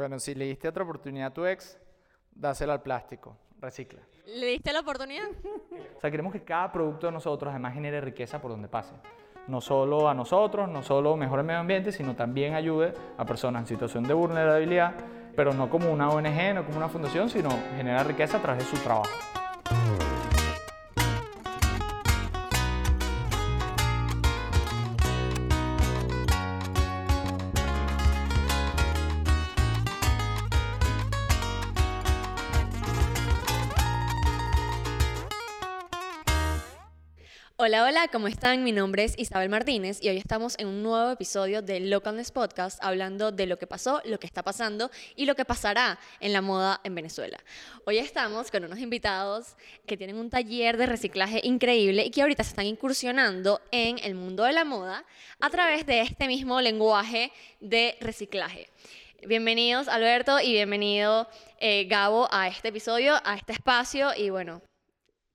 Bueno, si le diste otra oportunidad a tu ex, dásela al plástico, recicla. ¿Le diste la oportunidad? O sea, queremos que cada producto de nosotros además genere riqueza por donde pase. No solo a nosotros, no solo mejore el medio ambiente, sino también ayude a personas en situación de vulnerabilidad, pero no como una ONG, no como una fundación, sino genera riqueza a través de su trabajo. Hola, hola, ¿cómo están? Mi nombre es Isabel Martínez y hoy estamos en un nuevo episodio de Localness Podcast hablando de lo que pasó, lo que está pasando y lo que pasará en la moda en Venezuela. Hoy estamos con unos invitados que tienen un taller de reciclaje increíble y que ahorita se están incursionando en el mundo de la moda a través de este mismo lenguaje de reciclaje. Bienvenidos Alberto y bienvenido eh, Gabo a este episodio, a este espacio y bueno,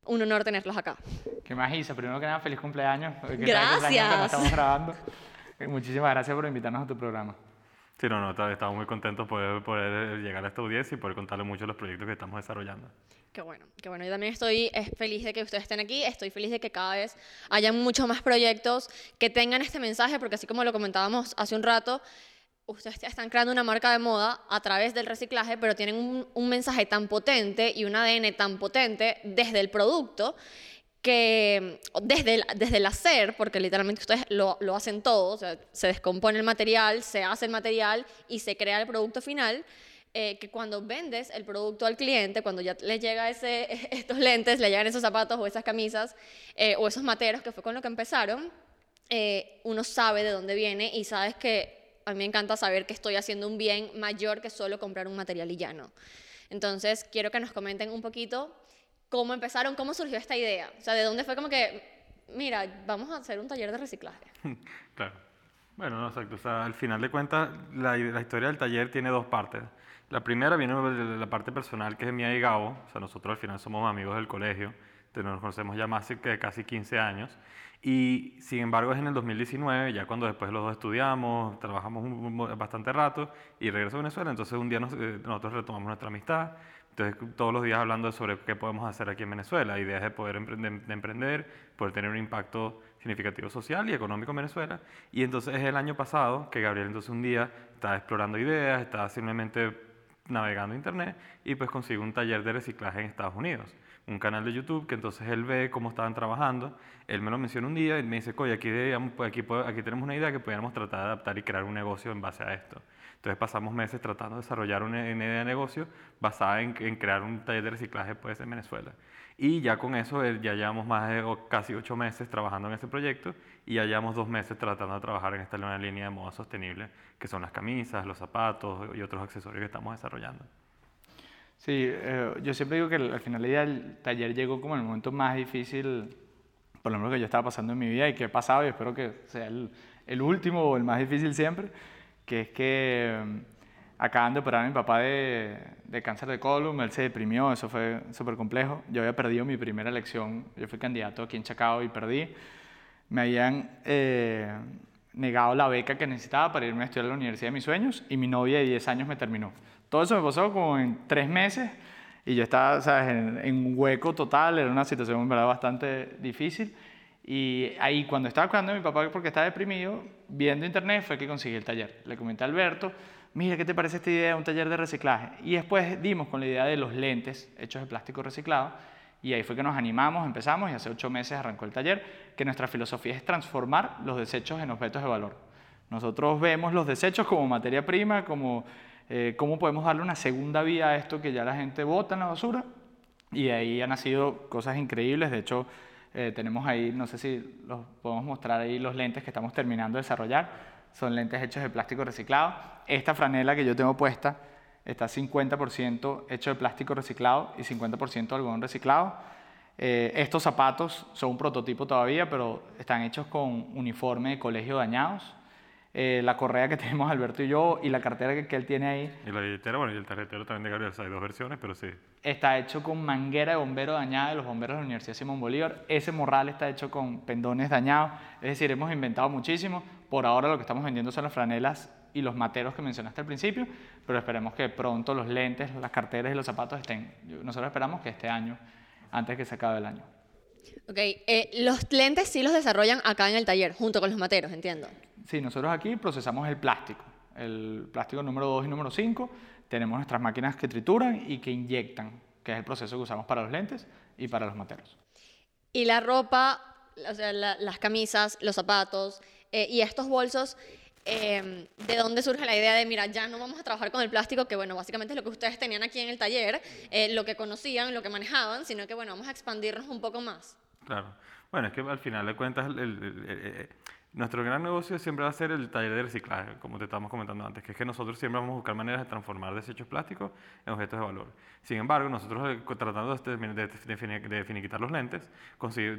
un honor tenerlos acá. ¿Qué más, Isa? Primero que nada, feliz cumpleaños. Que Gracias. estamos grabando. Eh, Muchísimas gracias por invitarnos a tu programa. Sí, no, no, ta- estamos muy contentos por poder llegar a esta audiencia y poder contarle mucho de los proyectos que estamos desarrollando. Qué bueno, qué bueno. Yo también estoy eh, feliz de que ustedes estén aquí, estoy feliz de que cada vez haya muchos más proyectos que tengan este mensaje, porque así como lo comentábamos hace un rato, ustedes están creando una marca de moda a través del reciclaje, pero tienen un, un mensaje tan potente y un ADN tan potente desde el producto que desde el, desde el hacer, porque literalmente ustedes lo, lo hacen todo, o sea, se descompone el material, se hace el material y se crea el producto final, eh, que cuando vendes el producto al cliente, cuando ya le llega ese, estos lentes, le llegan esos zapatos o esas camisas eh, o esos materos, que fue con lo que empezaron, eh, uno sabe de dónde viene y sabes que a mí me encanta saber que estoy haciendo un bien mayor que solo comprar un material y ya no. Entonces, quiero que nos comenten un poquito cómo empezaron, cómo surgió esta idea. O sea, de dónde fue como que, mira, vamos a hacer un taller de reciclaje. Claro. Bueno, no, exacto. O sea, al final de cuentas, la, la historia del taller tiene dos partes. La primera viene de la parte personal, que es mía y Gabo. O sea, nosotros al final somos amigos del colegio. Nos conocemos ya más de casi 15 años. Y sin embargo es en el 2019, ya cuando después los dos estudiamos, trabajamos un- un- bastante rato y regreso a Venezuela, entonces un día nos- eh, nosotros retomamos nuestra amistad. Entonces todos los días hablando sobre qué podemos hacer aquí en Venezuela, ideas de poder emprender, de emprender, poder tener un impacto significativo social y económico en Venezuela. Y entonces es el año pasado que Gabriel entonces un día estaba explorando ideas, estaba simplemente navegando internet y pues consigue un taller de reciclaje en Estados Unidos, un canal de YouTube que entonces él ve cómo estaban trabajando, él me lo menciona un día y me dice, oye, aquí, aquí, aquí tenemos una idea que pudiéramos tratar de adaptar y crear un negocio en base a esto. Entonces pasamos meses tratando de desarrollar una, una idea de negocio basada en, crear un taller de reciclaje pues, en Venezuela. Y ya con eso eh, ya llevamos más casi ocho meses trabajando en ese proyecto y ya llevamos dos meses tratando de trabajar en esta nueva línea de moda sostenible, que son las camisas, los zapatos y otros accesorios que estamos desarrollando. Sí, eh, yo siempre digo que al al final del el taller llegó como el momento más difícil, por lo menos que yo estaba pasando en mi vida y que he pasado y espero que sea el, el último o el más difícil siempre, que es que mm, acaban de operar a mi papá de, de cáncer de colon, él se deprimió, eso fue súper complejo. Yo había perdido mi primera elección, yo fui candidato aquí en Chacao y perdí. Me habían eh, negado la beca que necesitaba para irme a estudiar a la universidad de mis sueños y mi novia de 10 años me terminó. Todo eso me pasó como en tres meses y yo estaba ¿sabes? En, en un hueco total, era una situación en verdad bastante difícil. Y ahí cuando estaba cuidando a mi papá porque estaba deprimido, viendo internet fue que conseguí el taller. Le comenté a Alberto, mira, ¿qué te parece esta idea de un taller de reciclaje? Y después dimos con la idea de los lentes hechos de plástico reciclado y ahí fue que nos animamos, empezamos y hace ocho meses arrancó el taller, que nuestra filosofía es transformar los desechos en objetos de valor. Nosotros vemos los desechos como materia prima, como eh, cómo podemos darle una segunda vía a esto que ya la gente bota en la basura. Y de ahí han nacido cosas increíbles. De hecho, eh, tenemos ahí, no sé si los podemos mostrar ahí los lentes que estamos terminando de desarrollar. Son lentes hechos de plástico reciclado. Esta franela que yo tengo puesta está 50% hecho de plástico reciclado y 50% de algodón reciclado. Eh, estos zapatos son un prototipo todavía, pero están hechos con uniforme de colegio dañados. Eh, la correa que tenemos Alberto y yo y la cartera que, que él tiene ahí Y la billetera, bueno, y el tarjetero también de Gabriel, o sea, hay dos versiones, pero sí. está hecho con manguera de bombero dañada de los bomberos de la Universidad Simón Bolívar. Ese morral está hecho con pendones dañados. Es decir, hemos inventado muchísimo. Por ahora lo que estamos vendiendo son las franelas y los materos que mencionaste al principio, pero esperemos que pronto los lentes, las carteras y los zapatos estén. Nosotros esperamos que este año, antes que se acabe el año. Ok, eh, los lentes sí los desarrollan acá en el taller, junto con los materos, entiendo. Sí, nosotros aquí procesamos el plástico, el plástico número 2 y número 5. Tenemos nuestras máquinas que trituran y que inyectan, que es el proceso que usamos para los lentes y para los materos. Y la ropa, o sea, la- las camisas, los zapatos eh, y estos bolsos, eh, ¿de dónde surge la idea de, mira, ya no vamos a trabajar con el plástico, que bueno, básicamente es lo que ustedes tenían aquí en el taller, eh, lo que conocían, lo que manejaban, sino que bueno, vamos a expandirnos un poco más? Claro. Bueno, es que al final de cuentas, el- el- el- el- nuestro gran negocio siempre va a ser el taller de reciclaje, como te estábamos comentando antes, que es que nosotros siempre vamos a buscar maneras de transformar desechos plásticos en objetos de valor. Sin embargo, nosotros eh, tratando de, de, de fini- de finiquitar los lentes,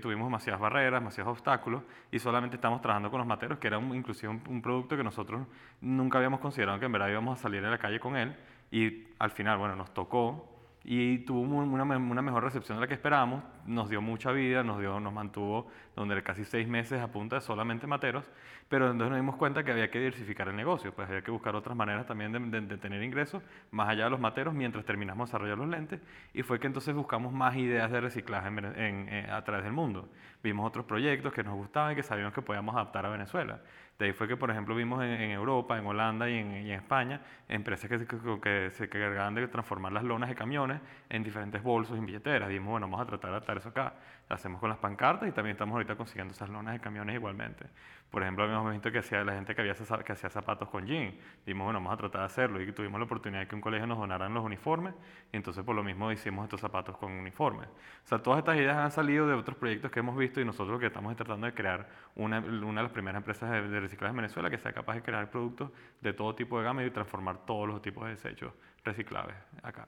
tuvimos demasiadas barreras, demasiados obstáculos, y solamente estamos trabajando con los materos, que era un- inclusive un, un producto que nosotros nunca habíamos considerado que en verdad íbamos a salir a la calle con él, y al final, bueno, nos tocó y tuvo una, me- una mejor recepción de la que esperábamos, nos dio mucha vida, nos, dio, nos mantuvo donde casi seis meses a punta de solamente materos, pero entonces nos dimos cuenta que había que diversificar el negocio, pues había que buscar otras maneras también de, tener ingresos más allá de los materos mientras terminamos de desarrollar los lentes y fue que entonces buscamos más ideas de reciclaje en Vene- en- eh, a través del mundo. Vimos otros proyectos que nos gustaban y que sabíamos que podíamos adaptar a Venezuela. De ahí fue que, por ejemplo, vimos en, Europa, en Holanda y en, España empresas que, se- que, que se encargaban de transformar las lonas de camiones en diferentes bolsos y billeteras. Dijimos, bueno, vamos a tratar de adaptar eso acá. Hacemos con las pancartas y también estamos ahorita consiguiendo esas lonas de camiones igualmente. Por ejemplo, habíamos visto que hacía la gente que, había, que hacía zapatos con jean. Dijimos, bueno, vamos a tratar de hacerlo. Y tuvimos la oportunidad de que un colegio nos donaran los uniformes. Y entonces, por lo mismo, hicimos estos zapatos con uniformes. O sea, todas estas ideas han salido de otros proyectos que hemos visto y nosotros lo que estamos es tratando de crear una, una de las primeras empresas de, de reciclaje en Venezuela que sea capaz de crear productos de todo tipo de gama y transformar todos los tipos de desechos reciclables acá.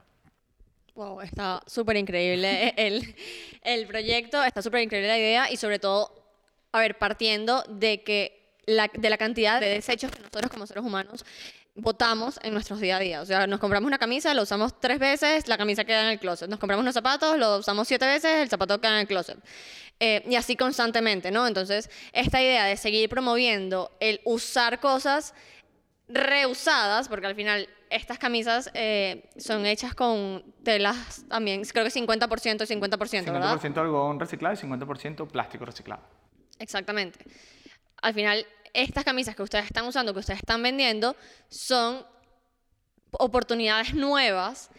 Wow, está súper increíble el, el proyecto, está súper increíble la idea y sobre todo, a ver, partiendo de que la, de la cantidad de desechos que nosotros como seres humanos botamos en nuestros día a día. O sea, nos compramos una camisa, lo usamos tres veces, la camisa queda en el closet. Nos compramos unos zapatos, lo usamos siete veces, el zapato queda en el closet. Eh, y así constantemente, ¿no? Entonces, esta idea de seguir promoviendo el usar cosas reusadas, porque al final estas camisas eh, son hechas con telas también, creo que 50% y 50%, ¿verdad? 50% algodón reciclado y 50% plástico reciclado. Exactamente. Al final, estas camisas que ustedes están usando, que ustedes están vendiendo, son oportunidades nuevas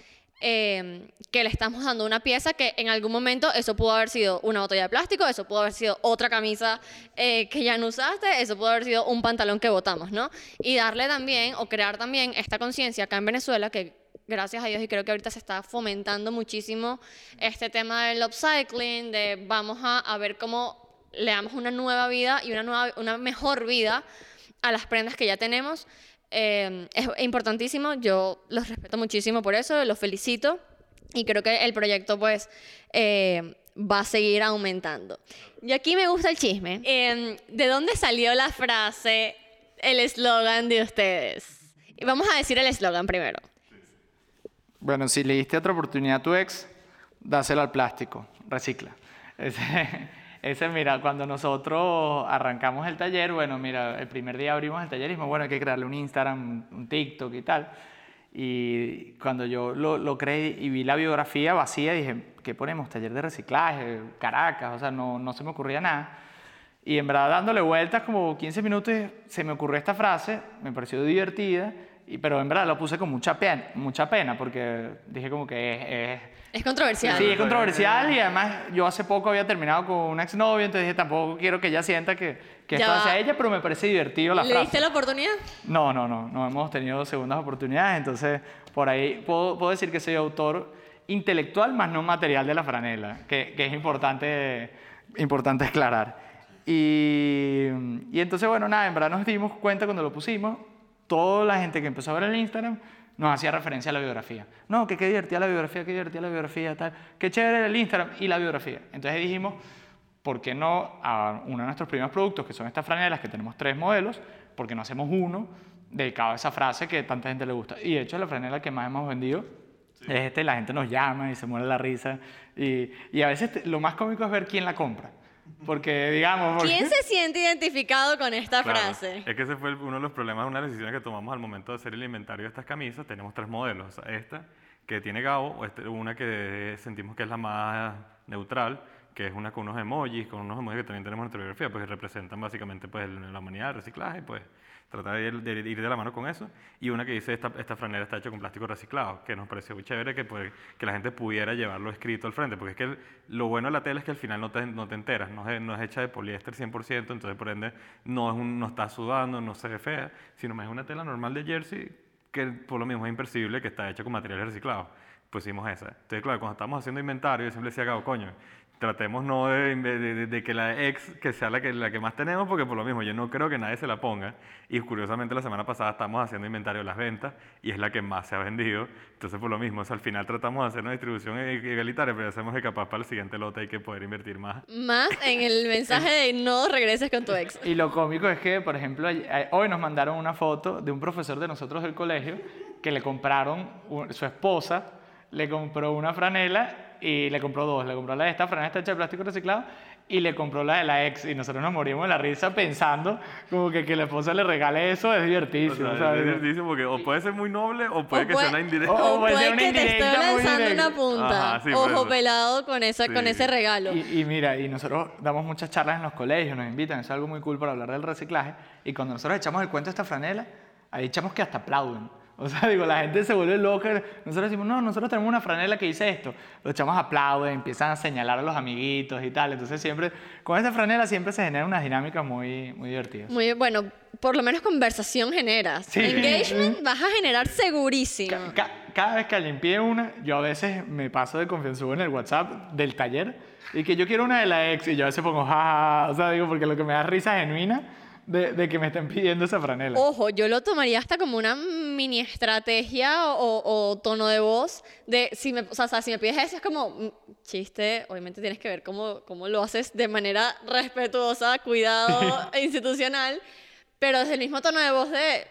eh, que le estamos dando una pieza que en algún momento eso pudo haber sido una botella de plástico, eso pudo haber sido otra camisa eh, que ya no usaste, eso pudo haber sido un pantalón que botamos, ¿no? Y darle también, o crear también esta conciencia acá en Venezuela que gracias a Dios y creo que ahorita se está fomentando muchísimo este tema del upcycling, de vamos a, a ver cómo le damos una nueva vida y una, nueva, una mejor vida a las prendas que ya tenemos. Eh, es importantísimo, yo los respeto muchísimo por eso, los felicito y creo que el proyecto pues eh, va a seguir aumentando. Y aquí me gusta el chisme. Eh, ¿De dónde salió la frase, el eslogan de ustedes? Y vamos a decir el eslogan primero. Bueno, si le diste otra oportunidad a tu ex, dásela al plástico, recicla. Ese, mira, cuando nosotros arrancamos el taller, bueno, mira, el primer día abrimos el taller y dijimos, bueno, hay que crearle un Instagram, un TikTok y tal. Y cuando yo lo, lo creé y vi la biografía vacía, dije, ¿qué ponemos? Taller de reciclaje, Caracas, o sea, no, no se me ocurría nada. Y en verdad, dándole vueltas como 15 minutos, se me ocurrió esta frase, me pareció divertida, y, pero en verdad lo puse con mucha pena, mucha pena porque dije como que es... es Es controversial. Sí, es controversial y además yo hace poco había terminado con una exnovia, entonces dije tampoco quiero que ella sienta que, que esto hacia ella, pero me parece divertido la ¿Le frase. diste la oportunidad? No, no, no, no hemos tenido segundas oportunidades, entonces por ahí puedo, puedo decir que soy autor intelectual más no material de la franela, que, que es importante, importante aclarar. Y, y entonces, bueno, nada, en verdad nos dimos cuenta cuando lo pusimos, toda la gente que empezó a ver el Instagram nos hacía referencia a la biografía. No, que qué divertida la biografía, qué divertida la biografía, tal. Qué chévere el Instagram y la biografía. Entonces dijimos, ¿por qué no a uno de nuestros primeros productos, que son estas franelas, que tenemos tres modelos, por qué no hacemos uno dedicado a esa frase que tanta gente le gusta? Y de hecho la franela que más hemos vendido es este, la gente nos llama y se muere la risa. Y, y a veces te- lo más cómico es ver quién la compra. Porque, digamos... porque- ¿Quién se siente identificado con esta Claro, frase? Es que ese fue uno de los problemas, una de las decisiones que tomamos al momento de hacer el inventario de estas camisas. Tenemos tres modelos. Esta, que tiene Gabo, este- una que sentimos que es la más neutral, que es una con unos emojis, con unos emojis que también tenemos en nuestra biografía, pues representan básicamente pues, la humanidad, el reciclaje, pues tratar de ir, de ir de la mano con eso. Y una que dice, esta, esta franela está hecha con plástico reciclado, que nos pareció muy chévere que, pues, que la gente pudiera llevarlo escrito al frente, porque es que el- lo bueno de la tela es que al final no te, no te enteras, no es, no es hecha de poliéster 100%, entonces por ende no, es un, no está sudando, no se ve fea, sino más es una tela normal de jersey que por lo mismo es impercibible que está hecha con materiales reciclados. Pusimos esa. Entonces, claro, cuando estamos haciendo inventario, yo siempre decía, coño, tratemos no de, de- de- de que la ex que sea la que, la que más tenemos, porque por lo mismo yo no creo que nadie se la ponga. Y curiosamente la semana pasada estamos haciendo inventario de las ventas y es la que más se ha vendido. Entonces por lo mismo, o sea, al final tratamos de hacer una distribución e- egalitaria, pero hacemos que capaz para el siguiente lote hay que poder invertir más. Más en el mensaje de no regreses con tu ex. Y lo cómico es que, por ejemplo, hoy nos mandaron una foto de un profesor de nosotros del colegio que le compraron, su esposa le compró una franela y le compró dos. Le compró la de esta franela está hecha de plástico reciclado y le compró la de la ex. Y nosotros nos morimos de la risa pensando como que que la esposa le regale eso es O divertísimo. sea, ¿sabes? es divertísimo porque o puede ser muy noble o puede O que puede- sea una indirecta. o- O puede ser una que te esté lanzando directa. una punta. Ajá, sí, Ojo pelado con, esa, con Sí. ese regalo. Y, y mira, y nosotros damos muchas charlas en los colegios, nos invitan, eso es algo muy cool para hablar del reciclaje. Y cuando nosotros echamos el cuento de esta franela, ahí echamos que hasta aplauden. O sea, digo, la gente se vuelve loca. Nosotros decimos, no, nosotros tenemos una franela que dice esto. Los echamos aplauden, empiezan a señalar a los amiguitos y tal. Entonces siempre, con esta franela siempre se genera unas dinámicas muy, muy divertidas. Muy bueno, por lo menos conversación generas. Sí. Engagement vas a generar segurísimo. Ca- ca- cada vez que limpié una, yo a veces me paso de confianzudo en el WhatsApp del taller y que yo quiero una de la ex y yo a veces pongo jaja, o sea, digo, porque lo que me da risa genuina de, de que me estén pidiendo esa franela. Ojo, yo lo tomaría hasta como una mini estrategia o, o tono de voz de si me, o sea, si me pides eso es como mm, chiste, obviamente tienes que ver cómo, cómo lo haces de manera respetuosa, cuidado e institucional, pero desde el mismo tono de voz de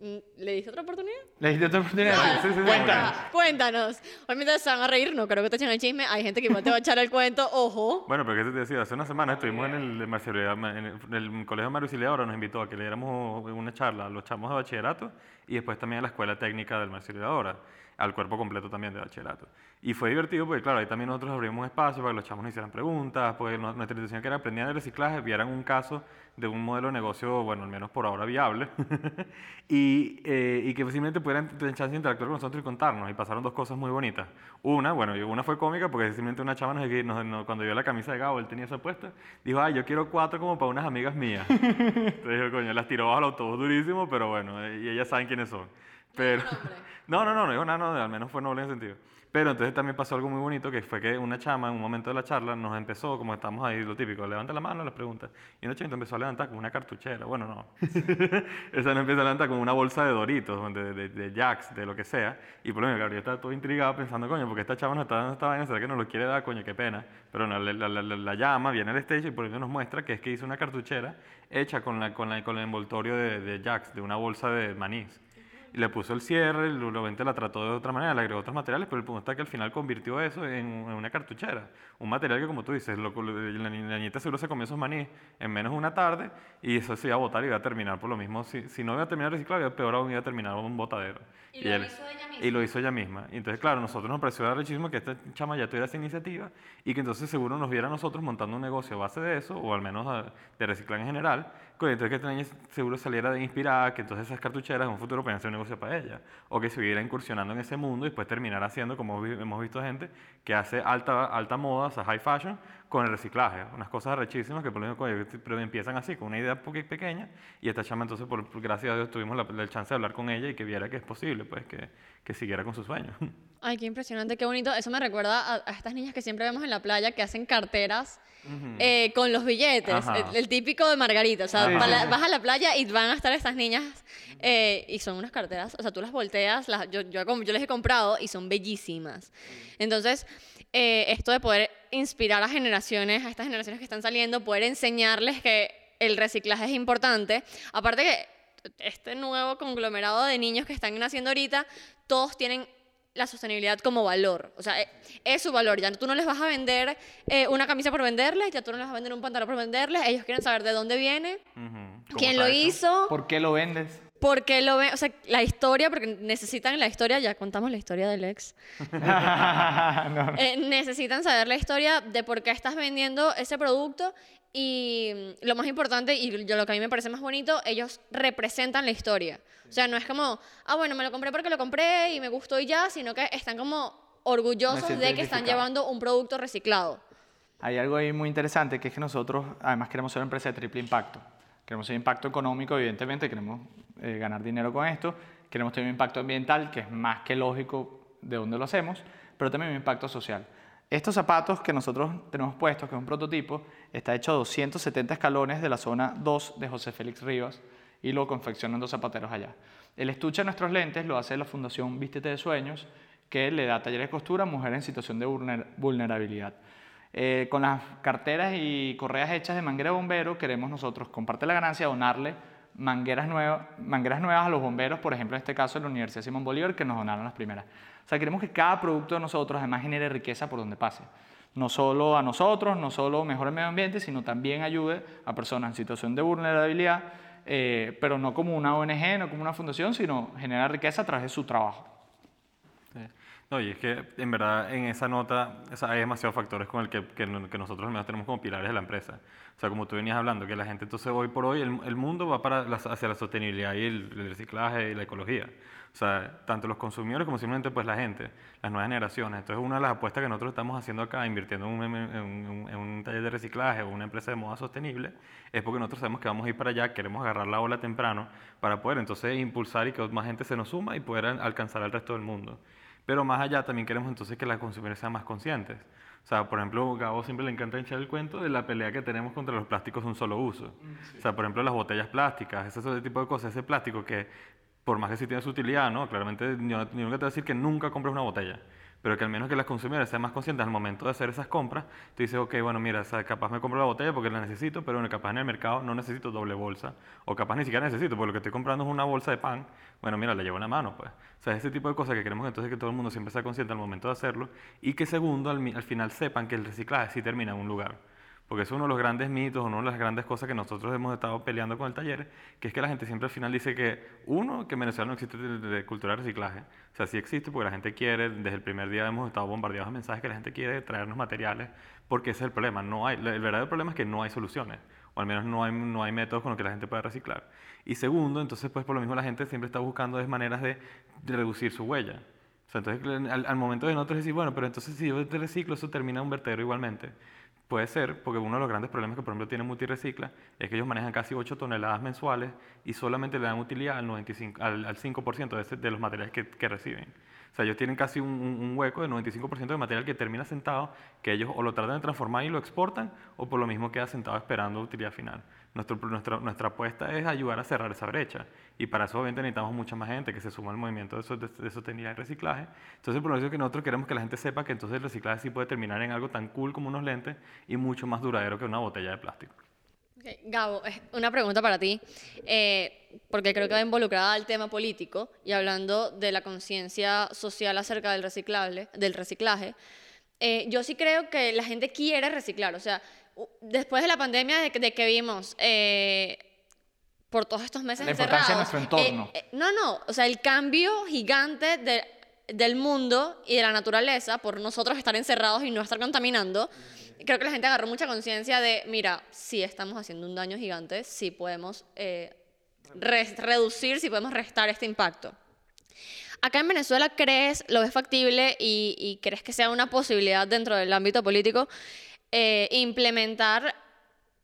¿le diste otra oportunidad? ¿Le diste otra oportunidad? sí, sí, sí, Cuéntanos. Ah, Cuéntanos. Obviamente se van a reír, no creo que te echen el chisme. Hay gente que igual te va a echar el cuento, ojo. Bueno, pero ¿qué te decía? Hace una semana estuvimos en el, en el, el Colegio Mario Auxiliadora, nos invitó a que le diéramos una charla a los chamos de bachillerato y después también a la Escuela Técnica del Marcialidadora, al cuerpo completo también de bachillerato. Y fue divertido porque, claro, ahí también nosotros abrimos un espacio para que los chamos nos hicieran preguntas, no- nuestra intención que era aprendían de reciclaje, vieran un caso de un modelo de negocio, bueno, al menos por ahora viable, y, eh, y que simplemente pudieran tener chance de interactuar con nosotros y contarnos. Y pasaron dos cosas muy bonitas. Una, bueno, una fue cómica porque simplemente una chava nos, nos- nos- cuando vio la camisa de Gabo, él tenía esa puesta, dijo, ay, yo quiero cuatro como para unas amigas mías. Entonces dijo, coño, las tiró bajo el autobús durísimo, pero bueno, eh, y ellas saben quiénes son. Pero, no, no, no, no dijo nada, no, al menos fue noble en sentido. Pero entonces también pasó algo muy bonito, que fue que una chama en un momento de la charla nos empezó, como estamos ahí, lo típico, levanta la mano, las preguntas. Y una chamita empezó a levantar con una cartuchera. Bueno, no. Esa no empieza a levantar con una bolsa de Doritos, de, de, de Jacks, de lo que sea. Y por lo menos, Gabriel estaba todo intrigado pensando, coño, porque esta chava nos está dando esta vaina, ¿será que nos lo quiere dar? Coño, qué pena. Pero no, la, la, la- la- la llama, viene al stage y por eso nos muestra que es que hizo una cartuchera hecha con, la, con, la, con el envoltorio de, de Jacks, de una bolsa de manís. Y le puso el cierre, y luego obviamente la trató de otra manera, le agregó otros materiales, pero el punto está que al final convirtió eso en, en una cartuchera. Un material que, como tú dices, lo- la, la niñita seguro se comió esos maní en menos de una tarde y eso se iba a botar y iba a terminar por lo mismo. Si, si no iba a terminar reciclado, peor aún iba a terminar un botadero. Y lo él- hizo ella misma. Y lo hizo ella misma. Y entonces, claro, nosotros nos pareció arrechísimo que esta chama ya tuviera esa iniciativa y que entonces seguro nos viera a nosotros montando un negocio a base de eso, o al menos de reciclaje en general, entonces que esta niña seguro saliera de inspirada, que entonces esas cartucheras en un futuro puedan ser un negocio para ella, o que siguiera incursionando en ese mundo y después terminar haciendo, como hemos visto gente, que hace alta, alta moda, o sea, high fashion, con el reciclaje. Unas cosas arrechísimas que por lo menos, coño, pero empiezan así, con una idea pequeña, y esta chama entonces, por, por- gracias a Dios, tuvimos la, la chance de hablar con ella y que viera que es posible, pues, que, que siguiera con sus sueños. Ay, qué impresionante, qué bonito. Eso me recuerda a, a estas niñas que siempre vemos en la playa que hacen carteras eh, con los billetes. El, el típico de Margarita. O sea, Sí, sí, vas a la playa y van a estar estas niñas eh, y son unas carteras. O sea, tú las volteas, las, yo, yo, yo les he comprado y son bellísimas. Entonces, eh, esto de poder inspirar a generaciones, a estas generaciones que están saliendo, poder enseñarles que el reciclaje es importante. Aparte que este nuevo conglomerado de niños que están naciendo ahorita, todos tienen la sostenibilidad como valor. O sea, eh, es su valor. Ya tú no les vas a vender eh, una camisa por venderles, ya tú no les vas a vender un pantalón por venderles. Ellos quieren saber de dónde viene, quién ¿Cómo lo hizo, ¿Por qué lo vendes? Por qué lo ven. O sea, la historia, porque necesitan la historia. Ya contamos la historia del ex. No. Eh, necesitan saber la historia de por qué estás vendiendo ese producto y mm, lo más importante y yo, lo que a mí me parece más bonito, ellos representan la historia. O sea, no es como, ah, bueno, me lo compré porque lo compré y me gustó y ya, sino que están como orgullosos de que están llevando un producto reciclado. Hay algo ahí muy interesante que es que nosotros además queremos ser una empresa de triple impacto. Queremos ser impacto económico, evidentemente, queremos eh, ganar dinero con esto, queremos tener un impacto ambiental, que es más que lógico de dónde lo hacemos, pero también un impacto social. Estos zapatos que nosotros tenemos puestos, que es un prototipo, está hecho a 270 escalones de la zona 2 de José Félix Rivas y lo confeccionan dos zapateros allá. El estuche de nuestros lentes lo hace la Fundación Vístete de Sueños, que le da talleres de costura a mujeres en situación de vulner- vulnerabilidad. Eh, con las carteras y correas hechas de manguera de bombero, queremos nosotros, con parte de la ganancia, donarle mangueras, nuevas mangueras nuevas a los bomberos, por ejemplo, en este caso, en la Universidad Simón Bolívar, que nos donaron las primeras. O sea, queremos que cada producto de nosotros además genere riqueza por donde pase. No solo a nosotros, no solo mejore el medio ambiente, sino también ayude a personas en situación de vulnerabilidad, eh, pero no como una ONG, no como una fundación, sino genera riqueza a través de su trabajo. No, y es que en verdad en esa nota o sea, hay demasiados factores con el que, que, que nosotros al menos tenemos como pilares de la empresa. O sea, como tú venías hablando, que la gente entonces hoy por hoy el, el mundo va para la- hacia la sostenibilidad y el, el reciclaje y la ecología. O sea, tanto los consumidores como simplemente pues la gente, las nuevas generaciones. Entonces una de las apuestas que nosotros estamos haciendo acá, invirtiendo en un, en un- en un taller de reciclaje o una empresa de moda sostenible, es porque nosotros sabemos que vamos a ir para allá, queremos agarrar la ola temprano para poder entonces impulsar y que más gente se nos suma y poder al- alcanzar al resto del mundo. Pero más allá también queremos entonces que las consumidores sean más conscientes. O sea, por ejemplo, a Gabo siempre le encanta echar el cuento de la pelea que tenemos contra los plásticos de un solo uso. O sea, por ejemplo, las botellas plásticas, ese, ese tipo de cosas, ese plástico que, por más que sí tiene su utilidad, ¿no? Claramente, yo, yo nunca te voy a decir que nunca compres una botella, pero que al menos que las consumidores sean más conscientes al momento de hacer esas compras, tú dices, ok, bueno, mira, o sea, capaz me compro la botella porque la necesito, pero bueno, capaz en el mercado no necesito doble bolsa, o capaz ni siquiera necesito, porque lo que estoy comprando es una bolsa de pan, bueno, mira, la llevo en la mano, pues. O sea, ese tipo de cosas que queremos entonces que todo el mundo siempre sea consciente al momento de hacerlo, y que segundo, al, al final sepan que el reciclaje sí termina en un lugar. Porque es uno de los grandes mitos, una de las grandes cosas que nosotros hemos estado peleando con el taller, que es que la gente siempre al final dice que, uno, que en Venezuela no existe de, cultura de reciclaje. O sea, sí existe porque la gente quiere, desde el primer día hemos estado bombardeados de mensajes que la gente quiere traernos materiales, porque ese es el problema. No hay, el verdadero problema es que no hay soluciones, o al menos no hay, no hay métodos con los que la gente pueda reciclar. Y segundo, entonces, pues por lo mismo la gente siempre está buscando maneras de, de reducir su huella. O sea, entonces, al, al momento de nosotros decir, bueno, pero entonces si yo te reciclo, eso termina en un vertedero igualmente. Puede ser, porque uno de los grandes problemas que, por ejemplo, tiene Multirecicla es que ellos manejan casi 8 toneladas mensuales y solamente le dan utilidad al, 95, al, al 5% de, los materiales que, reciben. O sea, ellos tienen casi un, un- hueco de 95% de material que termina sentado, que ellos o lo tratan de transformar y lo exportan, o por lo mismo queda sentado esperando utilidad final. Nuestro, nuestra, nuestra apuesta es ayudar a cerrar esa brecha. Y para eso, obviamente, necesitamos mucha más gente que se suma al movimiento de, de, de sostenibilidad y reciclaje. Entonces, por eso que nosotros queremos que la gente sepa que entonces el reciclaje sí puede terminar en algo tan cool como unos lentes y mucho más duradero que una botella de plástico. Ok, Gabo, es una pregunta para ti, eh, porque creo que va involucrada al tema político y hablando de la conciencia social acerca del, reciclable, del reciclaje. eh, yo sí creo que la gente quiere reciclar, o sea, después de la pandemia, de de que vimos eh, por todos estos meses La importancia de nuestro entorno. eh, eh, no, no, o sea, el cambio gigante de- del mundo y de la naturaleza por nosotros estar encerrados y no estar contaminando, creo que la gente agarró mucha conciencia de, mira, si estamos haciendo un daño gigante, si podemos eh, re- reducir, si podemos restar este impacto. Acá en Venezuela crees, lo ves factible y, y crees que sea una posibilidad dentro del ámbito político eh, implementar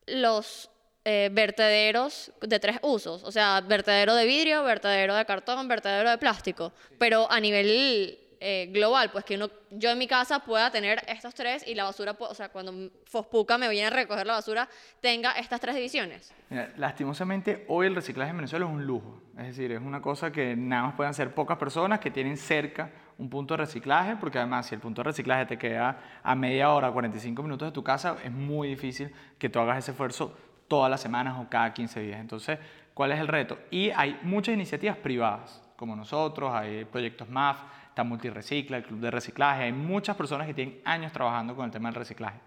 los eh, vertederos de tres usos, o sea, vertedero de vidrio, vertedero de cartón, vertedero de plástico, pero a nivel eh, global, pues que uno, yo en mi casa pueda tener estos tres y la basura, o sea, cuando Fospuca me viene a recoger la basura, tenga estas tres divisiones. Mira, lastimosamente, hoy el reciclaje en Venezuela es un lujo. Es decir, es una cosa que nada más pueden hacer pocas personas que tienen cerca un punto de reciclaje, porque además si el punto de reciclaje te queda a media hora, 45 minutos de tu casa, es muy difícil que tú hagas ese esfuerzo todas las semanas o cada 15 días. Entonces, ¿cuál es el reto? Y hay muchas iniciativas privadas. como nosotros, hay proyectos MAF, está Multirecicla, el Club de Reciclaje, hay muchas personas que tienen años trabajando con el tema del reciclaje.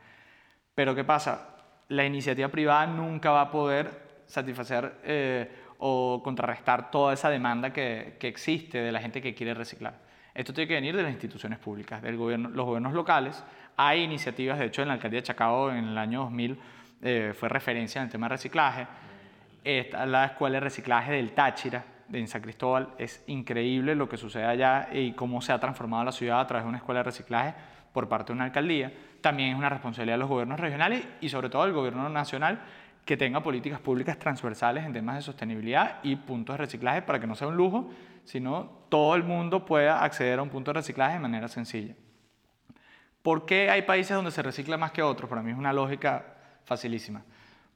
Pero ¿qué pasa? La iniciativa privada nunca va a poder satisfacer eh, o contrarrestar toda esa demanda que, que, existe de la gente que quiere reciclar. Esto tiene que venir de las instituciones públicas, de gobierno, los gobiernos locales. Hay iniciativas, de hecho, en la alcaldía de Chacao en el año 2000 eh, fue referencia en el tema de reciclaje. Esta, la escuela de reciclaje del Táchira, de San Cristóbal, es increíble lo que sucede allá y cómo se ha transformado la ciudad a través de una escuela de reciclaje por parte de una alcaldía. También es una responsabilidad de los gobiernos regionales y sobre todo del gobierno nacional que tenga políticas públicas transversales en temas de sostenibilidad y puntos de reciclaje para que no sea un lujo, sino todo el mundo pueda acceder a un punto de reciclaje de manera sencilla. ¿Por qué hay países donde se recicla más que otros? Para mí es una lógica facilísima.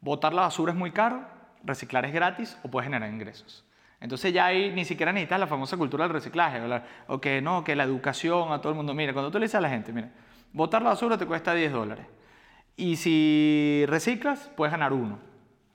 Botar la basura es muy caro, reciclar es gratis o puede generar ingresos. Entonces ya ahí ni siquiera necesitas la famosa cultura del reciclaje, o que no, que la educación a todo el mundo. Mira, cuando tú le dices a la gente, mira, botar la basura te cuesta 10 dólares. Y si reciclas, puedes ganar uno.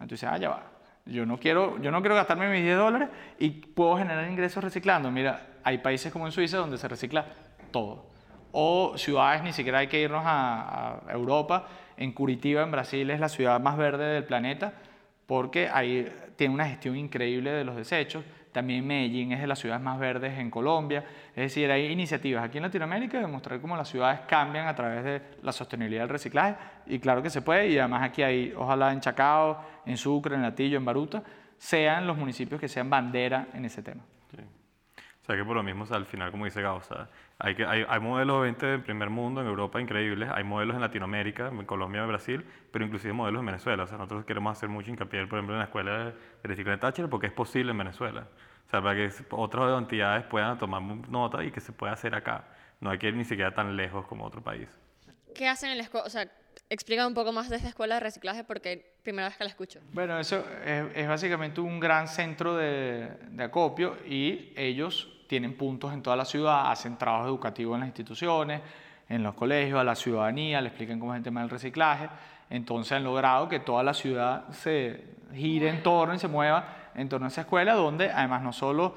Entonces, ah, ya va. Yo no, quiero, yo no quiero gastarme mis 10 dólares y puedo generar ingresos reciclando. Mira, hay países como en Suiza donde se recicla todo. O ciudades, ni siquiera hay que irnos a, a Europa. En Curitiba, en Brasil, es la ciudad más verde del planeta porque ahí tiene una gestión increíble de los desechos. También Medellín es de las ciudades más verdes en Colombia. Es decir, hay iniciativas aquí en Latinoamérica de mostrar cómo las ciudades cambian a través de la sostenibilidad del reciclaje. Y claro que se puede. Y además aquí hay, ojalá en Chacao, en Sucre, en Latillo, en Baruta, sean los municipios que sean bandera en ese tema. O sea que por lo mismo, al final, como dice Gao, hay, que, hay, hay, modelos de 20 del primer mundo en Europa increíbles, hay modelos en Latinoamérica, en Colombia, en Brasil, pero inclusive modelos en Venezuela. O sea, nosotros queremos hacer mucho hincapié, por ejemplo, en la escuela de reciclaje Táchira, porque es posible en Venezuela. O sea, para que otras entidades puedan tomar nota y que se pueda hacer acá. No hay que ir ni siquiera tan lejos como otro país. ¿Qué hacen en la escuela? O sea, explica un poco más de esta escuela de reciclaje porque primera vez que la escucho. Bueno, eso es, es básicamente un gran centro de, de acopio y ellos tienen puntos en toda la ciudad, hacen trabajo educativo en las instituciones, en los colegios, a la ciudadanía, le explican cómo es el tema del reciclaje. Entonces han logrado que toda la ciudad se gire en torno y se mueva en torno a esa escuela, donde además no solo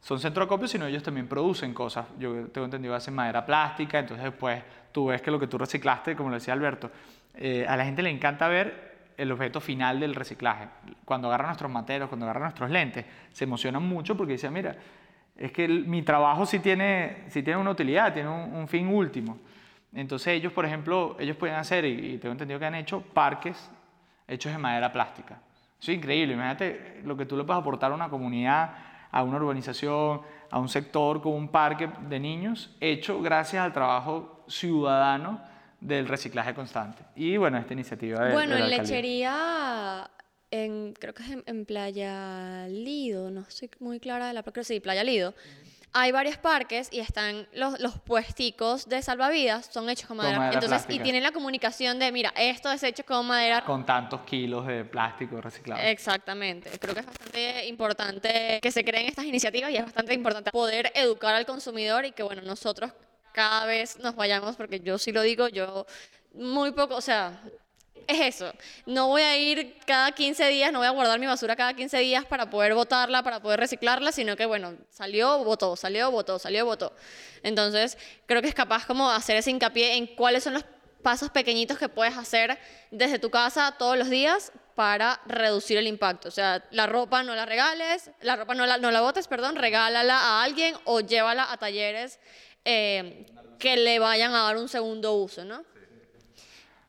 son centro de acopio, sino ellos también producen cosas. Yo tengo entendido hacen madera plástica, entonces después tú ves que lo que tú reciclaste, como lo decía Alberto, eh, a la gente le encanta ver el objeto final del reciclaje. Cuando agarran nuestros materos, cuando agarran nuestros lentes, se emocionan mucho porque dicen, mira, es que mi trabajo sí tiene, sí tiene una utilidad, tiene un, fin último. Entonces ellos, por ejemplo, ellos pueden hacer, y, tengo entendido que han hecho, parques hechos de madera plástica. Eso es increíble, imagínate lo que tú le puedes aportar a una comunidad, a una urbanización, a un sector con un parque de niños, hecho gracias al trabajo ciudadano del reciclaje constante. Y bueno, esta iniciativa de... Bueno, en lechería en, creo que es en, Playa Lido, no estoy muy clara de la pero sí, Playa Lido. Hay varios parques y están los, los puesticos de salvavidas, son hechos con madera. Entonces, y tienen la comunicación de, mira, esto es hecho con madera. Con tantos kilos de plástico reciclado. Exactamente. Creo que es bastante importante que se creen estas iniciativas y es bastante importante poder educar al consumidor y que, bueno, nosotros cada vez nos vayamos, porque yo sí lo digo, yo muy poco, o sea, es eso. No voy a ir cada 15 días, no voy a guardar mi basura cada 15 días para poder botarla, para poder reciclarla, sino que, bueno, salió, botó, salió, botó, salió, botó. Entonces, creo que es capaz como hacer ese hincapié en cuáles son los pasos pequeñitos que puedes hacer desde tu casa todos los días para reducir el impacto. O sea, la ropa no la regales, la ropa no la, no la botes, perdón, regálala a alguien o llévala a talleres eh, que le vayan a dar un segundo uso, ¿no?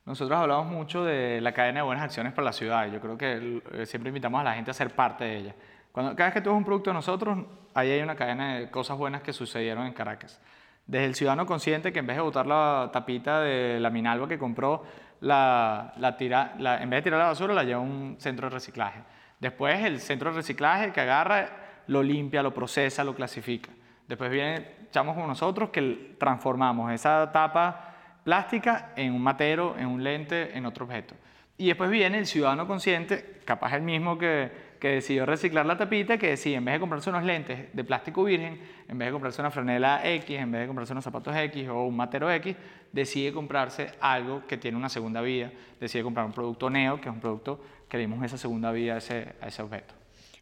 Nosotros hablamos mucho de la cadena de buenas acciones para la ciudad yo creo que eh, siempre invitamos a la gente a ser parte de ella. Cuando, cada vez que tú ves un producto de nosotros, ahí hay una cadena de cosas buenas que sucedieron en Caracas. Desde el ciudadano consciente que en vez de botar la tapita de la Minalba que compró, la, la tira, la, en vez de tirar la basura, la lleva a un centro de reciclaje. Después el centro de reciclaje que agarra, lo limpia, lo procesa, lo clasifica. Después viene echamos como nosotros que transformamos esa tapa plástica en un matero, en un lente, en otro objeto. Y después viene el ciudadano consciente, capaz el mismo que, que decidió reciclar la tapita, que decide, en vez de comprarse unos lentes de plástico virgen, en vez de comprarse una franela X, en vez de comprarse unos zapatos X o un matero X, decide comprarse algo que tiene una segunda vida, decide comprar un producto Neo, que es un producto que dimos esa segunda vida a ese, a ese objeto.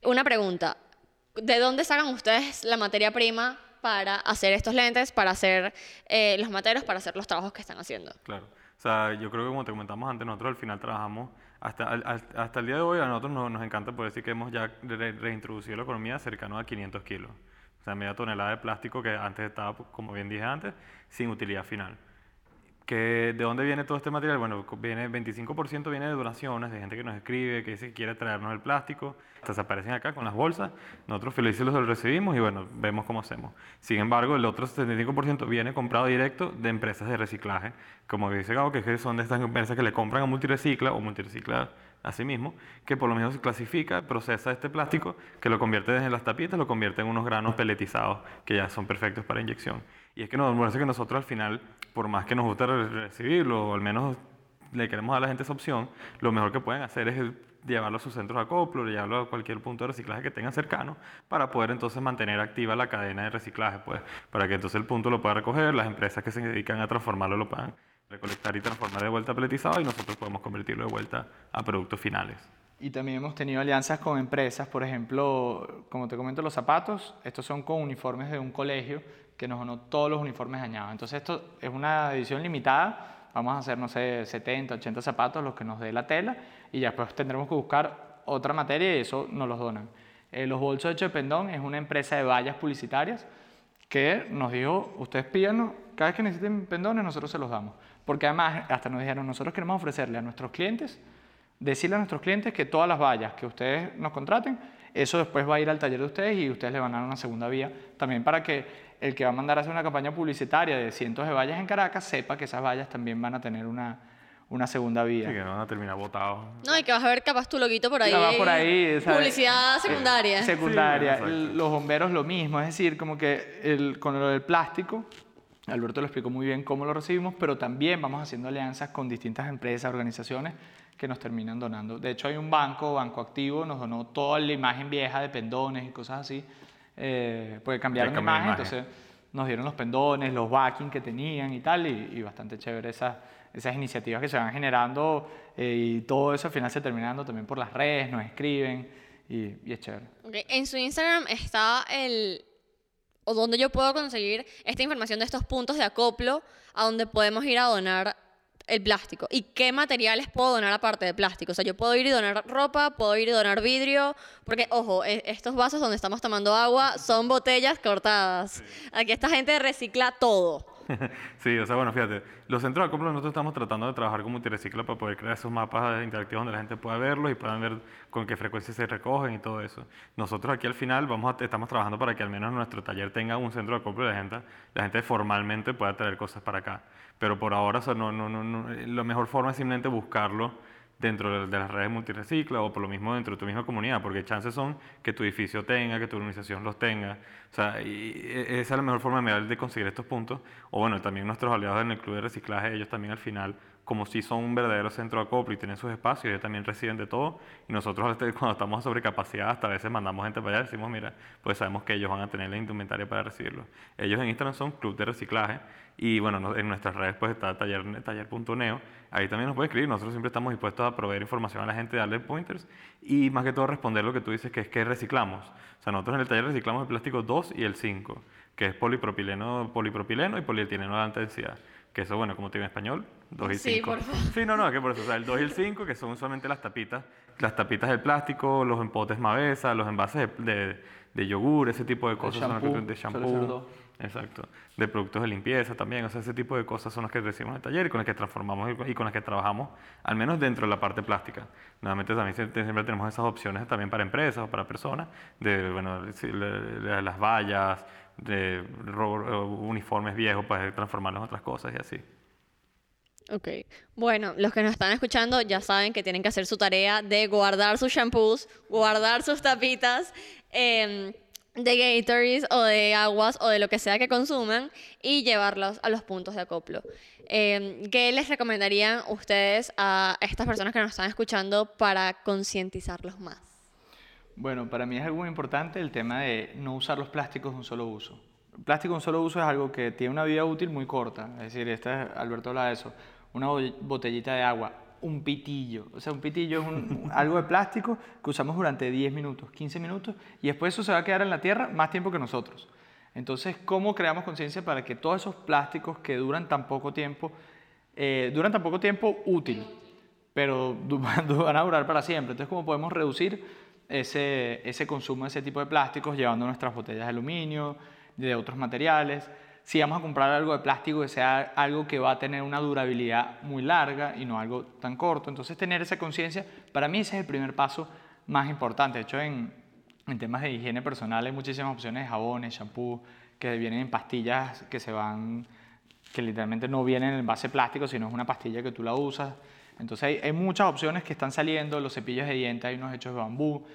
Una pregunta, ¿de dónde sacan ustedes la materia prima para hacer estos lentes, para hacer eh, los materos, para hacer los trabajos que están haciendo? Claro. O sea, yo creo que como te comentamos antes, nosotros al final trabajamos, hasta, hasta el día de hoy a nosotros nos, nos encanta poder decir que hemos ya re- reintroducido la economía cercano a 500 kilos. O sea, media tonelada de plástico que antes estaba, como bien dije antes, sin utilidad final. Que ¿De dónde viene todo este material? Bueno, viene 25% viene de donaciones, de gente que nos escribe, que dice que quiere traernos el plástico. Entonces aparecen acá con las bolsas, nosotros felices los recibimos y bueno, vemos cómo hacemos. Sin embargo, el otro 75% viene comprado directo de empresas de reciclaje, como dice Gabo, que es que son de estas empresas que le compran a Multirecicla o Multirecicla a sí mismo, que por lo menos clasifica, procesa este plástico, que lo convierte desde las tapitas, lo convierte en unos granos peletizados que ya son perfectos para inyección. Y es que nos parece que nosotros al final, por más que nos guste re- recibirlo, o al menos le queremos dar a la gente esa opción, lo mejor que pueden hacer es llevarlo a sus centros de acoplo, llevarlo a cualquier punto de reciclaje que tengan cercano, para poder entonces mantener activa la cadena de reciclaje, pues, para que entonces el punto lo pueda recoger, las empresas que se dedican a transformarlo lo puedan recolectar y transformar de vuelta a peletizado y nosotros podemos convertirlo de vuelta a productos finales. Y también hemos tenido alianzas con empresas, por ejemplo, como te comento, los zapatos, estos son con uniformes de un colegio que nos donó todos los uniformes dañados. Entonces esto es una edición limitada, vamos a hacer, no sé, 70, 80 zapatos, los que nos dé la tela, y después tendremos que buscar otra materia y eso nos los donan. Eh, los bolsos hechos de pendón es una empresa de vallas publicitarias que nos dijo, ustedes pídanos, cada vez que necesiten pendones nosotros se los damos. Porque además hasta nos dijeron, nosotros queremos ofrecerle a nuestros clientes decirle a nuestros clientes que todas las vallas que ustedes nos contraten, eso después va a ir al taller de ustedes y ustedes le van a dar una segunda vía, también para que el que va a mandar a hacer una campaña publicitaria de cientos de vallas en Caracas sepa que esas vallas también van a tener una, una segunda vía. Así que no van a terminar botados. No, y que vas a ver capaz tu loguito por ahí. Va por ahí, ¿sabes? Publicidad secundaria. secundaria. Sí, los bomberos lo mismo, es decir, como que el, con lo del plástico, Alberto lo explicó muy bien cómo lo recibimos, pero también vamos haciendo alianzas con distintas empresas, organizaciones que nos terminan donando. De hecho, hay un banco, Banco Activo, nos donó toda la imagen vieja de pendones y cosas así, eh, porque cambiaron de imagen, imagen. entonces nos dieron los pendones, los backing que tenían y tal, y, y bastante chévere esas, esas iniciativas que se van generando eh, y todo eso al final se termina dando también por las redes, nos escriben y, y es chévere. Ok, En su Instagram está el... o donde yo puedo conseguir esta información de estos puntos de acoplo a donde podemos ir a donar el plástico. ¿Y qué materiales puedo donar aparte de plástico? O sea, yo puedo ir y donar ropa, puedo ir y donar vidrio, porque, ojo, e- estos vasos donde estamos tomando agua son botellas cortadas. Aquí esta gente recicla todo. Sí, o sea, bueno, fíjate, los centros de acoplo nosotros estamos tratando de trabajar con Multirecicla para poder crear esos mapas interactivos donde la gente pueda verlos y puedan ver con qué frecuencia se recogen y todo eso. Nosotros aquí al final vamos a- estamos trabajando para que al menos nuestro taller tenga un centro de acoplo de la gente, la gente formalmente pueda traer cosas para acá. Pero por ahora, o sea, no, no, no, no, la mejor forma es simplemente buscarlo dentro de- las redes multirecicla o por lo mismo dentro de tu misma comunidad, porque chances son que tu edificio tenga, que tu organización los tenga. O sea, e- esa es la mejor forma de de conseguir estos puntos. O bueno, también nuestros aliados en el club de reciclaje, ellos también al final, como si son un verdadero centro de acoplo y tienen sus espacios, ellos también reciben de todo. Y nosotros este, cuando estamos sobre capacidad, hasta a veces mandamos gente para allá y decimos, mira, pues sabemos que ellos van a tener la indumentaria para recibirlo. Ellos en Instagram son Club de Reciclaje y bueno, no- en nuestras redes pues está taller, taller.neo. Ahí también nos puede escribir. Nosotros siempre estamos dispuestos a proveer información a la gente, darle pointers y más que todo responder lo que tú dices, que es que reciclamos. O sea, nosotros en el taller reciclamos el plástico 2 y el 5, que es polipropileno, polipropileno y polietileno de alta densidad. Que eso, bueno, como te digo en español, 2 y Sí, 5. por favor. Sí, no, no, que por eso, o sea, el 2 y el 5, que son solamente las tapitas, las tapitas del plástico, los empotes Mavesa, los envases de, de, de yogur, ese tipo de cosas, son las que- shampoo, de shampoo, exacto, de productos de limpieza también, o sea, ese tipo de cosas son las que recibimos en el taller y con las que transformamos y con- y con las que trabajamos, al menos dentro de la parte plástica. Nuevamente también siempre tenemos esas opciones también para empresas o para personas, de, bueno, sí, las vallas, de ro- uniformes viejos para transformarlos en otras cosas y así. Ok. Bueno, los que nos están escuchando ya saben que tienen que hacer su tarea de guardar sus shampoos, guardar sus tapitas em, de Gatorades o de aguas o de lo que sea que consuman y llevarlos a los puntos de acoplo. Em, ¿Qué les recomendarían ustedes a estas personas que nos están escuchando para concientizarlos más? Bueno, para mí es algo muy importante el tema de no usar los plásticos de un solo uso. El plástico de un solo uso es algo que tiene una vida útil muy corta. Es decir, este, Alberto habla de eso. Una bo- botellita de agua un pitillo. O sea, un pitillo es un- algo de plástico que usamos durante 10 minutos, 15 minutos, y después eso se va a quedar en la Tierra más tiempo que nosotros. Entonces, ¿cómo creamos conciencia para que todos esos plásticos que duran tan poco tiempo, eh, duran tan poco tiempo útil, pero van a durar para siempre? Entonces, ¿cómo podemos reducir ese, ese consumo de ese tipo de plásticos llevando nuestras botellas de aluminio, de otros materiales? Si vamos a comprar algo de plástico que sea algo que va a tener una durabilidad muy larga y no algo tan corto. Entonces, tener esa conciencia, para mí ese es el primer paso más importante. De hecho, en, en temas de higiene personal hay muchísimas opciones de jabones, shampoo, que vienen en pastillas que se van, que literalmente no vienen en envase plástico, sino es una pastilla que tú la usas. Entonces hay, muchas opciones que están saliendo, los cepillos de dientes, hay unos hechos de bambú,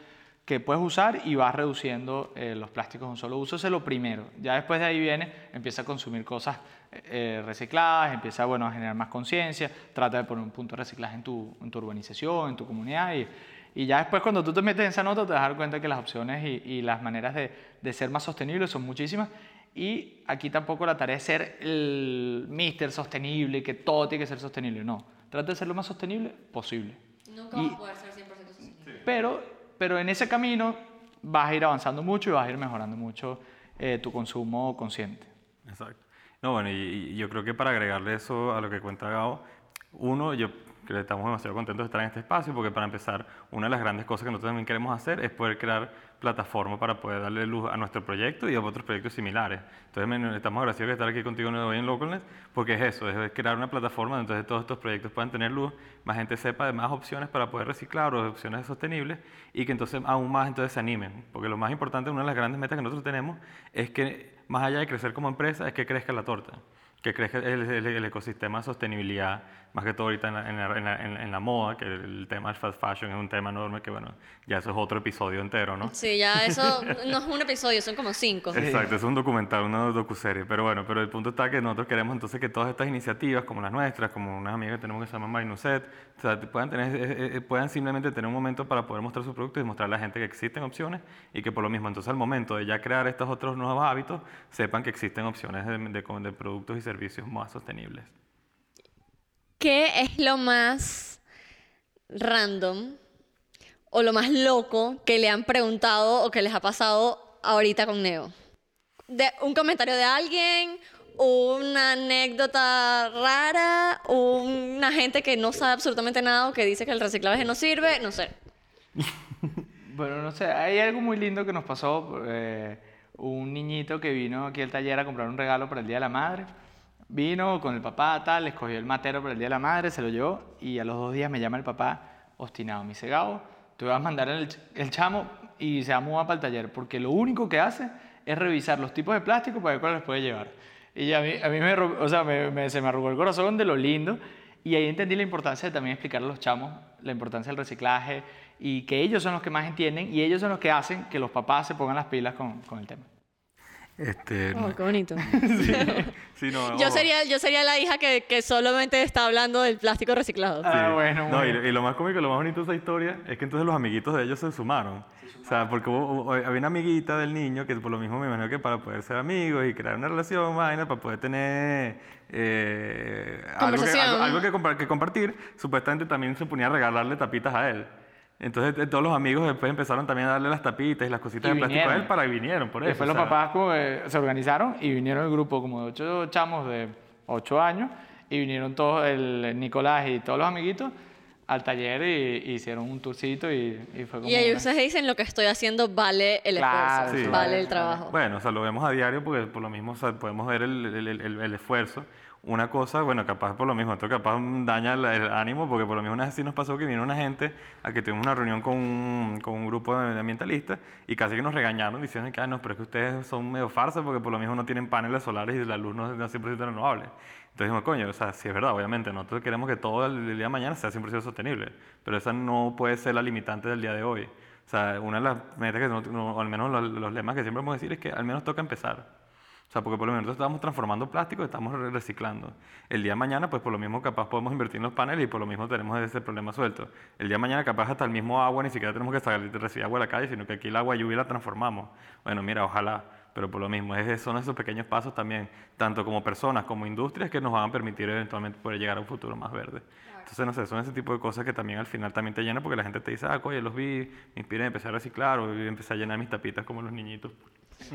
que puedes usar y vas reduciendo eh, los plásticos de un solo uso. Eso es lo primero. Ya después de ahí viene, empieza a consumir cosas eh, recicladas, empieza bueno, a generar más conciencia, trata de poner un punto de reciclaje en tu, en tu urbanización, en tu comunidad y, ya después cuando tú te metes en esa nota te vas a dar cuenta que las opciones y, y las maneras de, de ser más sostenibles son muchísimas. Y aquí tampoco la tarea es ser el mister sostenible, que todo tiene que ser sostenible. No, trata de ser lo más sostenible posible. Nunca Y- vas a poder ser 100% sostenible. Pero, pero en ese camino vas a ir avanzando mucho y vas a ir mejorando mucho eh, tu consumo consciente. Exacto. No, bueno, y, y yo creo que para agregarle eso a lo que cuenta Gabo, uno, yo que estamos demasiado contentos de estar en este espacio porque para empezar, una de las grandes cosas que nosotros también queremos hacer es poder crear plataforma para poder darle luz a nuestro proyecto y a otros proyectos similares. Entonces, estamos agradecidos de estar aquí contigo hoy en Localnet porque es eso, es crear una plataforma donde entonces todos estos proyectos puedan tener luz, más gente sepa de más opciones para poder reciclar o de opciones sostenibles y que entonces aún más entonces se animen. Porque lo más importante, una de las grandes metas que nosotros tenemos es que más allá de crecer como empresa, es que crezca la torta que crezca el, el- el ecosistema de sostenibilidad, más que todo ahorita en la, en la- en la- en la- moda, que el tema del fast fashion es un tema enorme que, bueno, ya eso es otro episodio entero, ¿no? Sí, ya eso no es un episodio, son como cinco. Exacto, es un documental, una docuserie. Pero bueno, pero el punto está que nosotros queremos entonces que todas estas iniciativas, como las nuestras, como unas amigas que tenemos que se llaman Marinuset, o sea, puedan, tener, eh, eh, puedan simplemente tener un momento para poder mostrar sus productos y mostrar a la gente que existen opciones y que por lo mismo, entonces al momento de ya crear estos otros nuevos hábitos, sepan que existen opciones de, de- de productos y servicios más sostenibles. ¿Qué es lo más random o lo más loco que le han preguntado o que les ha pasado ahorita con Neo? De, un comentario de alguien, una anécdota rara, una gente que no sabe absolutamente nada o que dice que el reciclaje no sirve, no sé. Bueno, no sé, hay algo muy lindo que nos pasó. eh, un niñito que vino aquí al taller a comprar un regalo para el Día de la Madre. Vino con el papá, tal, escogió el matero para el Día de la Madre, se lo llevó y a los dos días me llama el papá obstinado. Me dice, te voy a mandar el, el chamo y se va a mudar para el taller porque lo único que hace es revisar los tipos de plástico para ver cuáles les puede llevar. Y a mí, a mí me, o sea, me- se me arrugó el corazón de lo lindo y ahí entendí la importancia de también explicarle a los chamos la importancia del reciclaje y que ellos son los que más entienden y ellos son los que hacen que los papás se pongan las pilas con, con el tema. Este, Oh, qué bonito. sí, no, Yo sería, yo sería la hija que, que solamente está hablando del plástico reciclado. Ah, Sí. bueno, No, y, bueno. y lo más cómico, lo más bonito de esa historia es que entonces los amiguitos de ellos se sumaron. O sea, porque hubo- hubo- había una amiguita del niño que por lo mismo me imagino que para poder ser amigos y crear una relación, vaina, para poder tener eh, algo, que, algo, algo que, compa- que compartir, supuestamente también se ponía a regalarle tapitas a él. Entonces eh, todos los amigos después empezaron también a darle las tapitas y las cositas Y de plástico a él para que vinieron, por eso. Después o los sea. papás como que se organizaron y vinieron el grupo como de ocho chamos de ocho años y vinieron todos, el Nicolás y todos los amiguitos al taller y, y hicieron un tourcito y, y fue como... Y ahí una- ustedes dicen lo que estoy haciendo vale el Claro, esfuerzo, sí. vale el trabajo. Bueno, o sea, lo vemos a diario porque por lo mismo o sea, podemos ver el, el- el- el- el esfuerzo. Una cosa, bueno, capaz por lo mismo, esto capaz daña el, el ánimo porque por lo mismo una vez sí nos pasó que vino una gente a que tuvimos una reunión con un, con un grupo de ambientalistas y casi que nos regañaron diciendo que, ah, no, pero es que ustedes son medio farsa porque por lo mismo no tienen paneles solares y la luz no es 100% renovable. Entonces dijimos, coño, o sea, sí es verdad, obviamente, nosotros queremos que todo el, el día de mañana sea 100% sostenible, pero esa no puede ser la limitante del día de hoy. O sea, una de las metas que, no- no- o al menos los, los lemas que siempre vamos a decir es que al menos toca empezar. O sea, porque por lo menos estamos transformando plástico, estamos re- reciclando. El día de mañana, pues por lo mismo capaz podemos invertir en los paneles y por lo mismo tenemos ese problema suelto. El día de mañana capaz hasta el mismo agua, ni siquiera tenemos que salir de recibir agua a la calle, sino que aquí el agua lluvia la transformamos. Bueno, mira, ojalá. pero por lo mismo, es, son esos pequeños pasos también, tanto como personas como industrias, que nos van a permitir eventualmente poder llegar a un futuro más verde. Entonces, no sé, son ese tipo de cosas que también al final también te llenan porque la gente te dice, ah, oye, los vi, me inspiré, empecé a reciclar o empecé a llenar mis tapitas como los niñitos.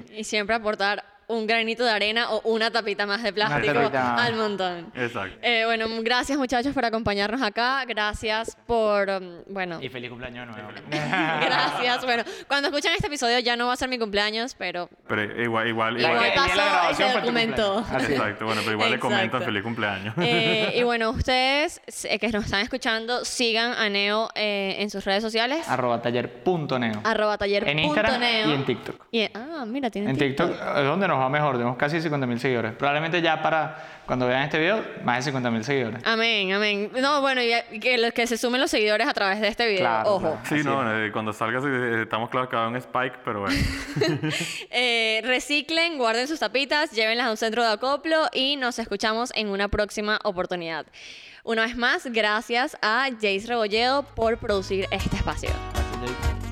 Y siempre aportar un granito de arena o una tapita más de plástico tapita. al montón. Exacto. Eh, bueno, gracias muchachos por acompañarnos acá. Gracias por, um, bueno, Y feliz cumpleaños nuevo. gracias. Bueno, cuando escuchan este episodio ya no va a ser mi cumpleaños, pero Pero igual, igual, igual. que- igual pasó y se documentó. Exacto, bueno, pero igual le comentan feliz cumpleaños. Eh, y bueno, ustedes eh, que nos están escuchando, sigan a Neo eh, en sus redes sociales. Arroba taller.neo. Arroba taller En punto Instagram neo. y en TikTok. Y- ah, mira, tienen En TikTok es donde nos va mejor, tenemos casi 50 mil seguidores. Probablemente ya para cuando vean este video, más de 50 mil seguidores. Amén, amén. No, bueno, y que, los- que se sumen los seguidores a través de este video. Claro, Ojo. claro. Sí, Así no, eh, cuando salga eh, estamos claros que va a haber un spike, pero bueno. Eh, reciclen, guarden sus tapitas, llévenlas a un centro de acoplo y nos escuchamos en una próxima oportunidad. Una vez más, gracias a Jace Rebolledo por producir este espacio. Gracias, Jake.